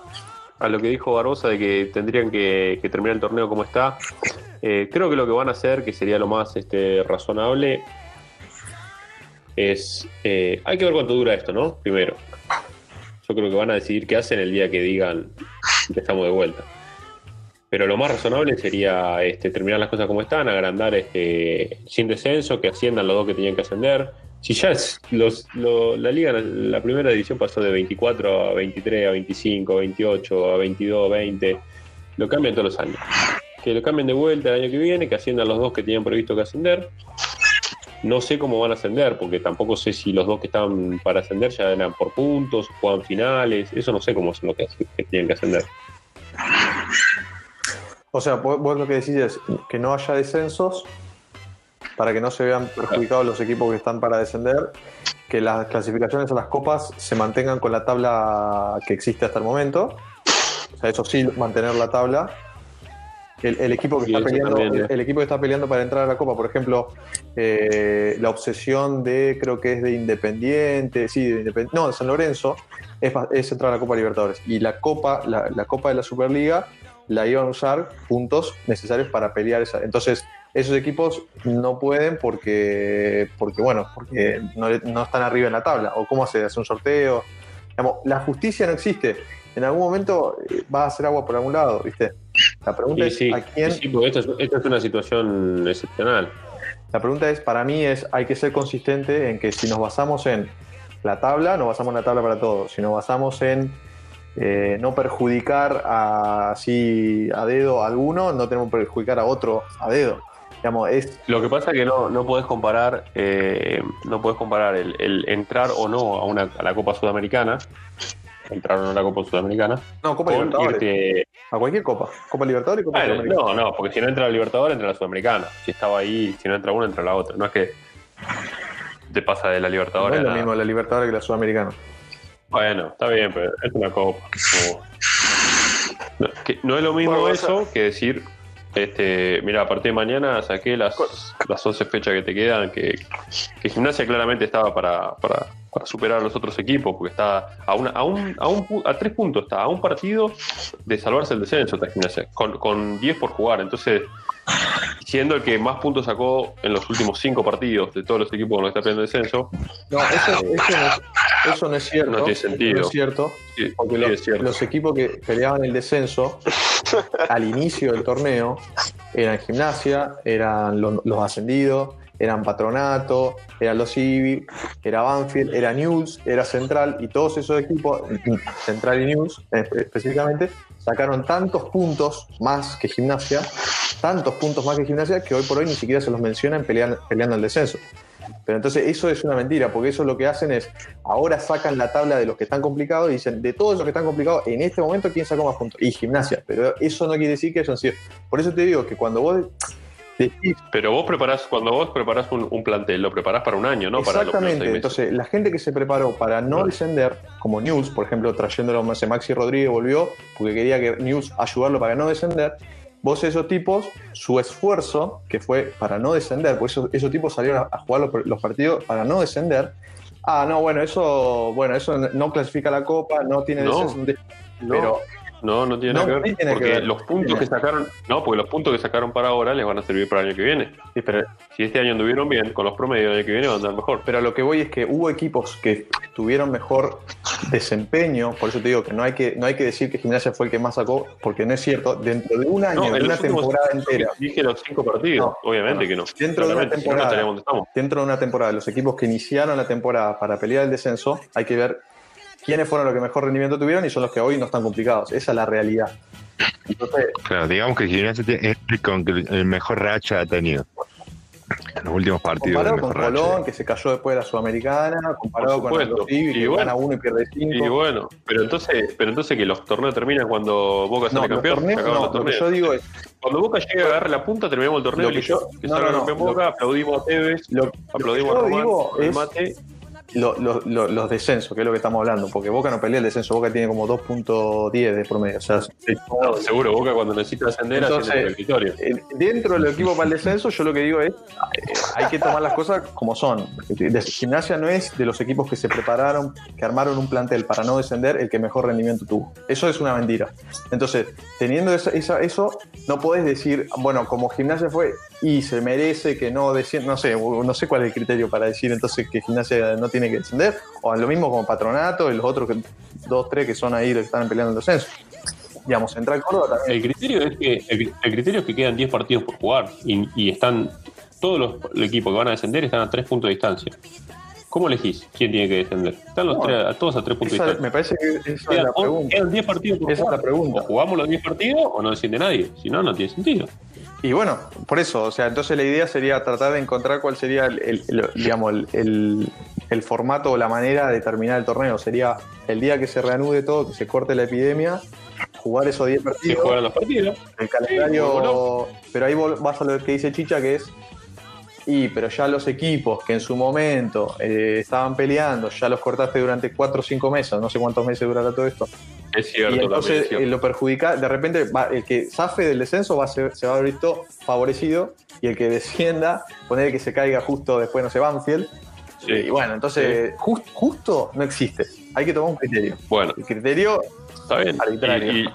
[SPEAKER 3] a lo que dijo Barbosa de que tendrían que, que terminar el torneo como está, eh, creo que lo que van a hacer, que sería lo más este, razonable, es... eh, hay que ver cuánto dura esto, ¿no? Primero. Yo creo que van a decidir qué hacen el día que digan que estamos de vuelta. Pero lo más razonable sería este, terminar las cosas como están, agrandar este, sin descenso, que asciendan los dos que tenían que ascender. Si ya es los, lo- la liga, la primera división pasó de 24 a 23, a 25, a 28, a 22, a 20, lo cambian todos los años. Que lo cambien de vuelta el año que viene, que asciendan los dos que tenían previsto que ascender. No sé cómo van a ascender, porque tampoco sé si los dos que estaban para ascender ya eran por puntos, juegan finales, eso no sé cómo son los que tienen que ascender.
[SPEAKER 5] O sea, vos, vos lo que decís es que no haya descensos para que no se vean perjudicados los equipos que están para descender, que las clasificaciones a las copas se mantengan con la tabla que existe hasta el momento. O sea, eso sí, mantener la tabla. El, el equipo que
[SPEAKER 3] Sí,
[SPEAKER 5] está peleando,
[SPEAKER 3] también, eh.
[SPEAKER 5] el equipo que está peleando para entrar a la copa, por ejemplo, eh, la obsesión de, creo que es de Independiente, sí, de Independ- no, de San Lorenzo, es, es entrar a la Copa Libertadores. Y la Copa, la, la Copa de la Superliga, la iban a usar puntos necesarios para pelear esa. Entonces, esos equipos no pueden porque, porque bueno, porque no, no están arriba en la tabla. ¿O cómo se hace un sorteo? Digamos, la justicia no existe. En algún momento eh, va a hacer agua por algún lado, ¿viste? La pregunta es
[SPEAKER 3] sí,
[SPEAKER 5] a quién.
[SPEAKER 3] sí, porque es, es una situación excepcional.
[SPEAKER 5] La pregunta es, para mí es, hay que ser consistente en que si nos basamos en la tabla, nos basamos en la tabla para todos. Si nos basamos en eh, no perjudicar a, así a dedo a alguno, no tenemos que perjudicar a otro a dedo. Digamos, es,
[SPEAKER 3] Lo que pasa es que no, no podés comparar, eh, no podés comparar el, el entrar o no a, una, a la Copa Sudamericana, entrar o no a la Copa Sudamericana,
[SPEAKER 5] no, Copa Libertadores.
[SPEAKER 3] irte-
[SPEAKER 5] A cualquier Copa. Copa Libertadores y Copa
[SPEAKER 3] no, no, porque si no entra la Libertadores, entra la Sudamericana. Si estaba ahí, si no entra una, entra la otra. No es que te pasa de la
[SPEAKER 5] No
[SPEAKER 3] Libertadores
[SPEAKER 5] es lo mismo la Libertadores que la Sudamericana.
[SPEAKER 3] Bueno, está bien, pero es una copa. No, que no es lo mismo
[SPEAKER 2] Bueno,
[SPEAKER 3] eso que decir, este, mira, a partir de mañana saqué las, las 11 fechas que te quedan, que, que Gimnasia claramente estaba para, para, para superar a los otros equipos, porque está a, una, a, un, a, un a tres puntos, está a un partido de salvarse el descenso, está Gimnasia, con, con 10 por jugar. Entonces, siendo el que más puntos sacó en los últimos cinco partidos de todos los equipos con los que está peleando el descenso,
[SPEAKER 5] No, eso, eso no, es, eso no es cierto.
[SPEAKER 3] No tiene sentido.
[SPEAKER 5] No es cierto.
[SPEAKER 3] sí,
[SPEAKER 5] Porque
[SPEAKER 3] sí,
[SPEAKER 5] los,
[SPEAKER 3] es cierto.
[SPEAKER 5] los equipos que peleaban el descenso *laughs* al inicio del torneo eran Gimnasia, eran los, los ascendidos, eran Patronato, eran los Civi, era Banfield, era News, era Central y todos esos equipos, *clears throat* Central y News eh, específicamente, sacaron tantos puntos más que Gimnasia, tantos puntos más que Gimnasia que hoy por hoy ni siquiera se los mencionan pelean- peleando el descenso. Pero entonces eso es una mentira, porque eso lo que hacen es, ahora sacan la tabla de los que están complicados y dicen, de todos los que están complicados, en este momento, ¿quién sacó más puntos? Y gimnasia. Pero eso no quiere decir que hayan sido. Por eso te digo que cuando vos decís
[SPEAKER 3] Pero vos preparás, cuando vos preparás un, un plantel, lo preparás para un año, ¿no?
[SPEAKER 5] Exactamente. Entonces, la gente que se preparó para no descender, como News, por ejemplo, trayéndolo, sé, Maxi Rodríguez volvió porque quería que News ayudarlo para no descender. Vos esos tipos, su esfuerzo, que fue para no descender, porque esos, esos tipos salieron a, jugar los, los partidos para no descender. Ah, no, bueno, eso, bueno, eso no clasifica la copa, no tiene
[SPEAKER 3] No,
[SPEAKER 5] descenso,
[SPEAKER 3] No,
[SPEAKER 5] pero
[SPEAKER 3] no, no tiene
[SPEAKER 5] No,
[SPEAKER 3] nada que ver.
[SPEAKER 5] que
[SPEAKER 3] porque
[SPEAKER 5] ver.
[SPEAKER 3] los puntos que sacaron, no, porque los puntos que sacaron para ahora les van a servir para el año que viene.
[SPEAKER 5] sí, pero
[SPEAKER 3] Si este año anduvieron bien, con los promedios del año que viene van a andar mejor.
[SPEAKER 5] Pero a lo que voy es que hubo equipos que tuvieron mejor desempeño, por eso te digo que no hay que, no hay que decir que Gimnasia fue el que más sacó, porque no es cierto. Dentro de un año,
[SPEAKER 3] No,
[SPEAKER 5] de
[SPEAKER 3] en
[SPEAKER 5] una temporada entera,
[SPEAKER 3] Dije los cinco partidos,
[SPEAKER 5] No,
[SPEAKER 3] obviamente que no.
[SPEAKER 5] Dentro de una temporada. dentro de una temporada, los equipos que iniciaron la temporada para pelear el descenso, hay que ver quiénes fueron los que mejor rendimiento tuvieron y son los que hoy no están complicados. Esa es la realidad. Entonces,
[SPEAKER 4] Claro, digamos que el tiene- es el con el mejor racha ha tenido. En los últimos partidos.
[SPEAKER 5] comparado
[SPEAKER 4] el
[SPEAKER 5] con
[SPEAKER 4] racha.
[SPEAKER 5] Colón, que se cayó después de la Sudamericana, comparado con Civi,
[SPEAKER 3] Y
[SPEAKER 5] que
[SPEAKER 3] bueno.
[SPEAKER 5] gana uno y pierde cinco.
[SPEAKER 3] Y bueno, pero entonces, pero entonces que los torneos terminan cuando Boca
[SPEAKER 5] no,
[SPEAKER 3] sale
[SPEAKER 5] los
[SPEAKER 3] campeón.
[SPEAKER 5] torneos, no,
[SPEAKER 3] los
[SPEAKER 5] lo que
[SPEAKER 3] torneos.
[SPEAKER 5] yo digo es,
[SPEAKER 3] Cuando Boca llegue a agarrar la punta, terminamos el torneo
[SPEAKER 5] Lo que yo-
[SPEAKER 3] que
[SPEAKER 5] no, no, no,
[SPEAKER 3] campeón Boca, aplaudimos a Tevez,
[SPEAKER 5] lo, lo que
[SPEAKER 3] aplaudimos
[SPEAKER 5] yo
[SPEAKER 3] a Román,
[SPEAKER 5] digo es
[SPEAKER 3] mate.
[SPEAKER 5] Lo- lo- lo- los descensos, que es lo que estamos hablando, porque Boca no pelea el descenso, Boca tiene como 2.10 de promedio. O sea,
[SPEAKER 3] No, seguro, Boca cuando necesita ascender
[SPEAKER 5] Entonces,
[SPEAKER 3] por el victoria.
[SPEAKER 5] eh, dentro del equipo para el descenso, yo lo que digo es, eh, hay que tomar las cosas como son. Gimnasia no es de los equipos que se prepararon, que armaron un plantel para no descender, el que mejor rendimiento tuvo. Eso es una mentira. Entonces, teniendo esa- esa- eso, no podés decir, bueno, como Gimnasia fue y se merece que no descienda, no sé, no sé cuál es el criterio para decir entonces que Gimnasia no tiene que descender, o lo mismo como Patronato y los otros que, dos, tres que son ahí los que están peleando el descenso. Digamos, Central Córdoba también.
[SPEAKER 3] El criterio es que el, el criterio es que quedan 10 partidos por jugar y, están todos los, los equipos que van a descender están a 3 puntos de distancia. ¿Cómo elegís quién tiene que descender? Están los
[SPEAKER 5] No,
[SPEAKER 3] tres, a todos a 3 puntos
[SPEAKER 5] Esa- me parece que esa es la pregunta.
[SPEAKER 3] quedan 10 partidos por
[SPEAKER 5] Esa es la pregunta.
[SPEAKER 3] O jugamos los 10 partidos o no desciende nadie. Si no, no tiene sentido.
[SPEAKER 5] Y bueno, por eso, o sea, entonces la idea sería tratar de encontrar cuál sería el, el- el- digamos, el, formato o la manera de terminar el torneo. Sería el día que se reanude todo, que se corte la epidemia, jugar esos 10
[SPEAKER 3] Se
[SPEAKER 5] partidos,
[SPEAKER 3] juegan los partidos.
[SPEAKER 5] el calendario,
[SPEAKER 3] bueno.
[SPEAKER 5] pero ahí vas a lo que dice Chicha, que es, y pero ya los equipos que en su momento eh, estaban peleando, ya los cortaste durante 4 o 5 meses, no sé cuántos meses durará todo esto.
[SPEAKER 3] Es
[SPEAKER 5] Y
[SPEAKER 3] cierto, también
[SPEAKER 5] entonces eh, lo perjudica, de repente va- el que zafe del descenso va a ser- se va a haber visto favorecido y el que descienda, poner que se caiga justo después, no sé, Banfield.
[SPEAKER 3] Sí.
[SPEAKER 5] Y bueno, entonces jus- justo no existe. Hay que tomar un criterio.
[SPEAKER 3] Bueno,
[SPEAKER 5] El criterio,
[SPEAKER 3] Está bien.
[SPEAKER 5] Arbitrario.
[SPEAKER 3] Y- y-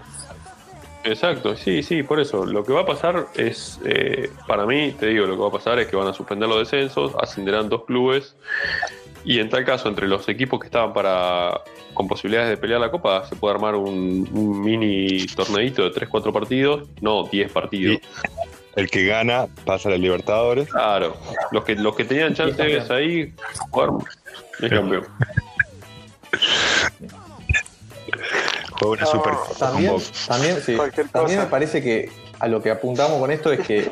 [SPEAKER 3] exacto, sí, sí, por eso. Lo que va a pasar es, eh, para mí, te digo, lo que va a pasar es que van a suspender los descensos, ascenderán dos clubes y en tal caso, entre los equipos que estaban para con posibilidades de pelear la copa, se puede armar un, un mini torneito de 3-4 partidos, no 10 partidos.
[SPEAKER 4] El que gana pasa a la Libertadores.
[SPEAKER 3] Claro, los que, los que tenían chances ahí, jugaron, es campeón. *laughs*
[SPEAKER 4] Juega una
[SPEAKER 2] No,
[SPEAKER 4] super
[SPEAKER 5] también, también, sí, también me parece que a lo que apuntamos con esto es que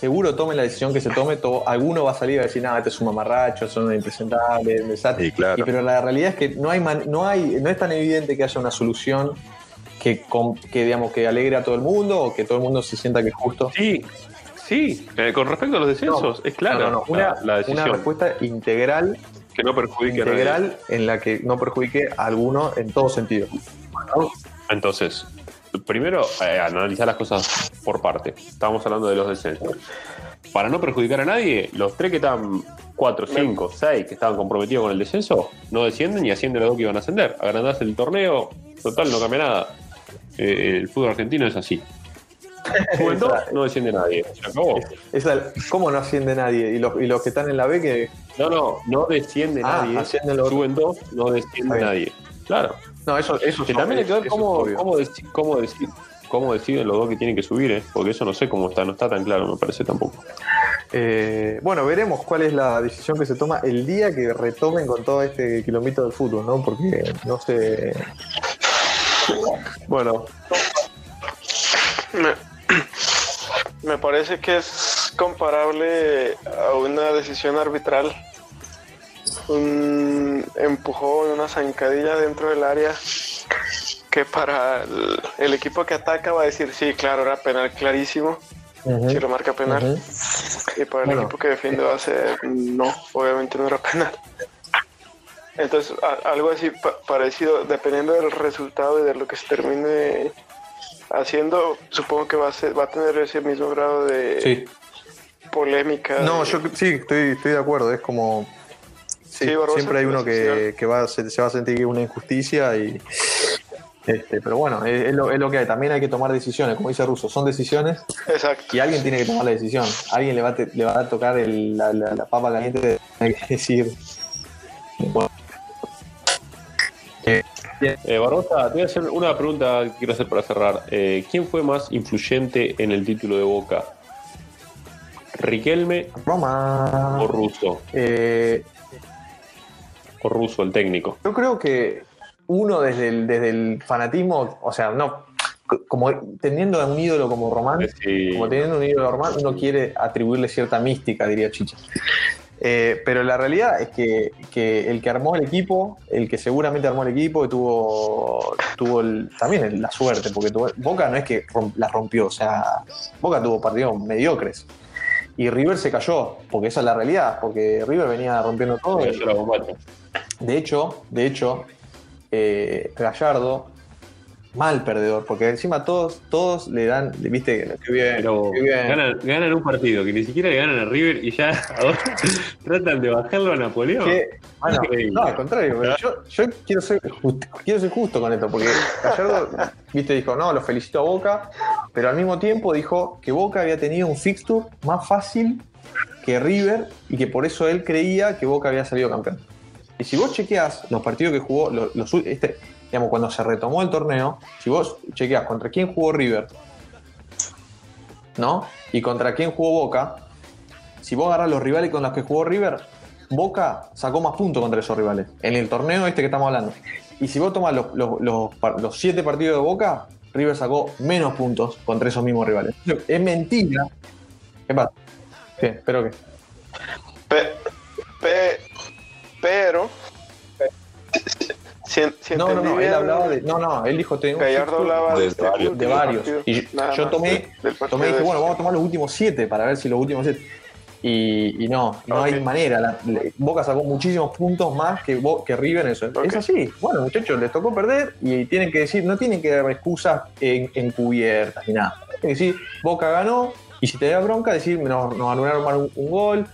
[SPEAKER 5] seguro tome la decisión que se tome, todo, alguno va a salir a decir, nada, este es un mamarracho, son un impresentable, un desastre".
[SPEAKER 4] Sí, claro.
[SPEAKER 5] Y, pero la realidad es que no hay, man- no hay, no es tan evidente que haya una solución que, con- que digamos que alegre a todo el mundo o que todo el mundo se sienta que es justo.
[SPEAKER 3] Sí, sí, eh, con respecto a los descensos, es clara
[SPEAKER 5] No, no, no,
[SPEAKER 3] la-
[SPEAKER 5] Una,
[SPEAKER 3] la,
[SPEAKER 5] una
[SPEAKER 3] decisión,
[SPEAKER 5] respuesta integral,
[SPEAKER 3] que no perjudique a nadie.
[SPEAKER 5] integral en la que no perjudique a alguno en todo sentido.
[SPEAKER 3] Entonces, primero, eh, analizar las cosas por parte. Estábamos hablando de los descensos. Para no perjudicar a nadie, los tres que estaban, cuatro, cinco, seis, que estaban comprometidos con el descenso, no descienden y ascienden los dos que iban a ascender. Agrandás el torneo, total, no cambia nada. Eh, el fútbol argentino es así. *laughs* Dos, no desciende nadie. Se acabó.
[SPEAKER 5] Esa- ¿Cómo no asciende nadie? Y los, y los que están en la B que...
[SPEAKER 3] No, no, no desciende
[SPEAKER 5] Ah,
[SPEAKER 3] nadie. Suben dos, no desciende nadie. Claro.
[SPEAKER 5] No, eso, eso
[SPEAKER 3] Que
[SPEAKER 5] son-
[SPEAKER 3] también hay que ver cómo, cómo, deci- cómo, deci- cómo deciden los dos que tienen que subir, ¿eh? porque eso no sé cómo está, no está tan claro, me parece tampoco.
[SPEAKER 5] Eh, bueno, veremos cuál es la decisión que se toma el día que retomen con todo este kilómetro del fútbol, ¿no? Porque no sé.
[SPEAKER 3] Bueno,
[SPEAKER 2] Me, me parece que es es comparable a una decisión arbitral, un empujón, una zancadilla dentro del área que para el, el equipo que ataca va a decir sí, claro, era penal clarísimo, si lo marca penal. Y para el
[SPEAKER 5] Bueno.
[SPEAKER 2] equipo que defiende va a ser no, obviamente no era penal. Entonces, a- algo así pa- parecido, dependiendo del resultado y de lo que se termine haciendo, supongo que va a, ser, va a tener ese mismo grado de
[SPEAKER 5] Sí.
[SPEAKER 2] polémica.
[SPEAKER 5] No,
[SPEAKER 2] de-
[SPEAKER 5] yo sí, estoy, estoy de acuerdo. Es como. Sí,
[SPEAKER 2] Sí, Barbosa,
[SPEAKER 5] siempre hay uno que, que va, se, se va a sentir que es una injusticia y. Este, pero bueno, es, es lo, es lo que hay. También hay que tomar decisiones, como dice Russo, son decisiones
[SPEAKER 2] Exacto.
[SPEAKER 5] y alguien tiene que tomar la decisión. Alguien le va te- le va a tocar el- la, la- la papa caliente *laughs* de decir. Bueno,
[SPEAKER 3] Eh, Barbosa, te voy a hacer una pregunta que quiero hacer para cerrar. Eh, ¿Quién fue más influyente en el título de Boca? ¿Riquelme
[SPEAKER 5] Roma.
[SPEAKER 3] o Russo?
[SPEAKER 5] Eh,
[SPEAKER 3] O Russo, el técnico.
[SPEAKER 5] Yo creo que uno desde el, desde el fanatismo, o sea, no, como teniendo a un ídolo como Román,
[SPEAKER 3] Sí.
[SPEAKER 5] como teniendo un ídolo Román, uno quiere atribuirle cierta mística, diría Chicha. Eh, pero la realidad es que, que el que armó el equipo, el que seguramente armó el equipo, tuvo, tuvo el- también la suerte, porque tuvo- Boca no es que rom- la rompió, o sea, Boca tuvo partidos mediocres. Y River se cayó, porque esa es la realidad, porque River venía rompiendo todo. y- de hecho, de hecho, eh, Gallardo, mal perdedor, porque encima todos, todos le dan, viste, qué bien,
[SPEAKER 3] Pero
[SPEAKER 5] qué bien.
[SPEAKER 3] ganan, ganan un partido que ni siquiera le ganan a River y ya *laughs* ahora *laughs* tratan de bajarlo a Napoleón. Increíble.
[SPEAKER 5] no, al contrario, yo, yo quiero, ser just- quiero ser justo con esto, porque Gallardo, *laughs* viste, dijo, no, lo felicito a Boca, pero al mismo tiempo dijo que Boca había tenido un fixture más fácil que River y que por eso él creía que Boca había salido campeón. Y si vos chequeás los partidos que jugó, los, los este, digamos, cuando se retomó el torneo, si vos chequeás contra quién jugó River, ¿no? Y contra quién jugó Boca, si vos agarrás los rivales con los que jugó River, Boca sacó más puntos contra esos rivales, en el torneo este que estamos hablando. Y si vos tomás los, los- siete partidos de Boca, River sacó menos puntos contra esos mismos rivales. Es mentira. ¿Qué pasa? Sí, espero que.
[SPEAKER 2] Pe- pe- pero, si, si
[SPEAKER 5] No, no, no, él hablaba de. No, no, él dijo tengo un
[SPEAKER 2] Gallardo hablaba de,
[SPEAKER 4] de
[SPEAKER 2] este
[SPEAKER 4] varios.
[SPEAKER 5] de varios.
[SPEAKER 2] partido,
[SPEAKER 5] Y yo,
[SPEAKER 2] nada
[SPEAKER 5] yo
[SPEAKER 2] más
[SPEAKER 5] tomé, tomé y dije, bueno, vamos a tomar los últimos siete para ver si los últimos siete. Y, y no, no hay manera. La- Boca sacó muchísimos puntos más que, Bo- que River en eso. Es así. Bueno, muchachos, les tocó perder y tienen que decir, no tienen que dar excusas en- encubiertas ni nada. Tienen que decir, Boca ganó y si te da bronca, decir, nos, nos anularon mal un, un gol.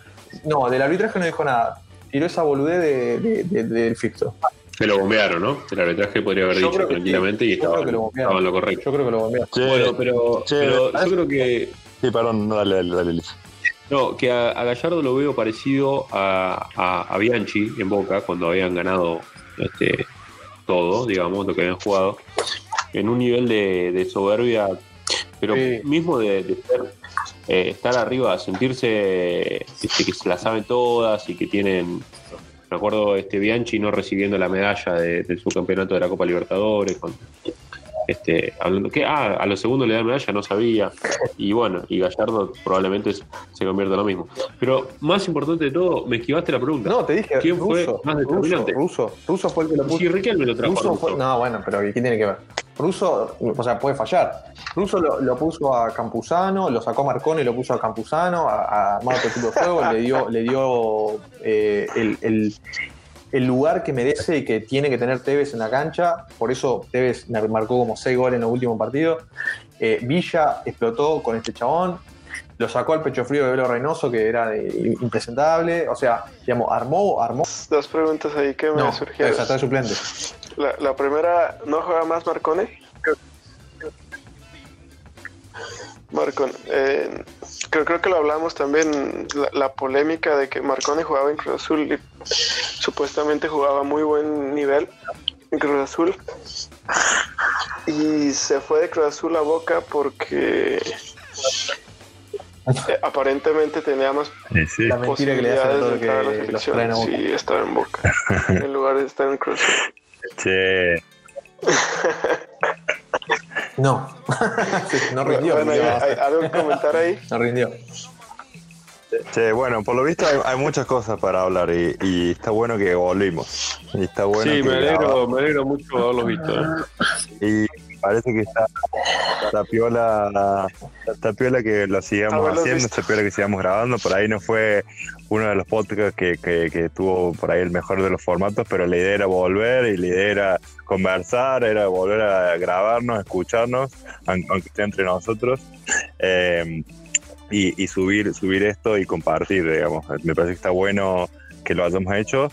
[SPEAKER 5] No, del arbitraje no dijo nada. Tiró esa boludez de, de- de- del fixture.
[SPEAKER 3] Se lo bombearon, ¿no? El arbitraje podría haber
[SPEAKER 5] Yo
[SPEAKER 3] dicho tranquilamente
[SPEAKER 5] sí.
[SPEAKER 3] y
[SPEAKER 5] Yo
[SPEAKER 3] estaba,
[SPEAKER 5] creo que lo bombearon.
[SPEAKER 3] estaba en lo correcto.
[SPEAKER 5] Yo creo que lo bombearon.
[SPEAKER 4] Che,
[SPEAKER 3] Bueno, pero,
[SPEAKER 4] che,
[SPEAKER 3] pero yo creo que
[SPEAKER 4] Sí, perdón, no, dale, dale, dale,
[SPEAKER 3] no, que a, a Gallardo lo veo parecido a, a- a Bianchi en Boca cuando habían ganado este, todo, digamos, lo que habían jugado, en un nivel de, de soberbia, pero
[SPEAKER 5] Sí.
[SPEAKER 3] mismo de, de ser, eh, estar arriba, sentirse este, que se la saben todas y que tienen. Me acuerdo este Bianchi no recibiendo la medalla de- del subcampeonato de la Copa Libertadores, con, este, hablando que ah, a los segundos le dan medalla, no sabía. Y bueno, y Gallardo probablemente se convierta en lo mismo. Pero más importante de todo, me esquivaste la pregunta.
[SPEAKER 5] No, te dije,
[SPEAKER 3] ¿Quién fue
[SPEAKER 5] ruso,
[SPEAKER 3] más
[SPEAKER 5] ruso,
[SPEAKER 3] determinante?
[SPEAKER 5] ruso, ruso fue el que lo puso.
[SPEAKER 3] Si Riquelme lo trajo
[SPEAKER 5] Russo. fue- no, bueno, pero ¿qué tiene que ver? Russo, o sea, puede fallar. Russo lo, lo puso a Campuzano, lo sacó a Marconi, lo puso a Campuzano, a, a de juego, le dio, le dio eh, el, el- el lugar que merece y que tiene que tener Tevez en la cancha. Por eso Tevez marcó como seis goles en los últimos partidos. Eh, Villa explotó con este chabón. Lo sacó al pecho frío de Velo Reynoso, que era de- impresentable. O sea, digamos, armó, armó.
[SPEAKER 2] Dos preguntas ahí que me
[SPEAKER 5] No,
[SPEAKER 2] surgieron.
[SPEAKER 5] está de suplente.
[SPEAKER 2] La, la primera, ¿no juega más Marcone? Marcone, eh, creo, creo que lo hablamos también, la, la polémica de que Marcone jugaba en Cruz Azul y supuestamente jugaba muy buen nivel en Cruz Azul. Y se fue de Cruz Azul a Boca porque eh, aparentemente tenía más
[SPEAKER 4] Sí, sí.
[SPEAKER 5] La mentira que le hacen a
[SPEAKER 2] posibilidades
[SPEAKER 5] todo
[SPEAKER 2] de entrar a la selección si estaba en Boca, en lugar de estar en Cruz Azul.
[SPEAKER 4] Che, *laughs*
[SPEAKER 5] No. Sí, no rindió.
[SPEAKER 2] Bueno,
[SPEAKER 5] rindió
[SPEAKER 2] ¿hay- hay ¿algo que comentar ahí? *laughs*
[SPEAKER 5] No rindió.
[SPEAKER 4] Che, bueno, por lo visto hay, hay muchas cosas para hablar y, y está bueno que volvimos. Y está bueno
[SPEAKER 3] sí,
[SPEAKER 4] que
[SPEAKER 3] me alegro,
[SPEAKER 4] grabamos.
[SPEAKER 3] me alegro mucho de haberlos visto. ¿eh?
[SPEAKER 4] Parece que está, está piola, está piola que lo sigamos haciendo,
[SPEAKER 2] visto.
[SPEAKER 4] está piola que sigamos grabando. Por ahí no fue uno de los podcasts que, que, que tuvo por ahí el mejor de los formatos, pero la idea era volver y la idea era conversar, era volver a grabarnos, escucharnos, aun- aunque esté entre nosotros. Eh, y, y subir subir esto y compartir, digamos. Me parece que está bueno que lo hayamos hecho.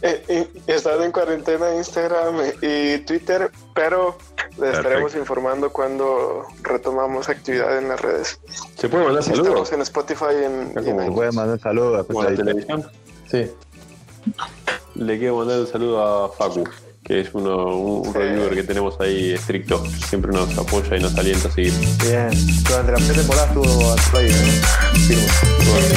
[SPEAKER 2] Eh, y están en cuarentena en Instagram y Twitter, pero les estaremos informando cuando retomamos actividad en las redes.
[SPEAKER 3] ¿Se puede mandar
[SPEAKER 2] Estamos
[SPEAKER 3] saludos?
[SPEAKER 2] en Spotify y en, y
[SPEAKER 4] Se puede mandar saludos
[SPEAKER 3] Como la televisión.
[SPEAKER 5] Sí.
[SPEAKER 3] Le quiero mandar un saludo a Facu, que es uno, un, un
[SPEAKER 2] Sí.
[SPEAKER 3] reviewer que tenemos ahí estricto. Siempre nos apoya y nos alienta a seguir.
[SPEAKER 5] Bien. Durante la pretemporada estuvo al play, ¿no? Firme.
[SPEAKER 3] Todo así,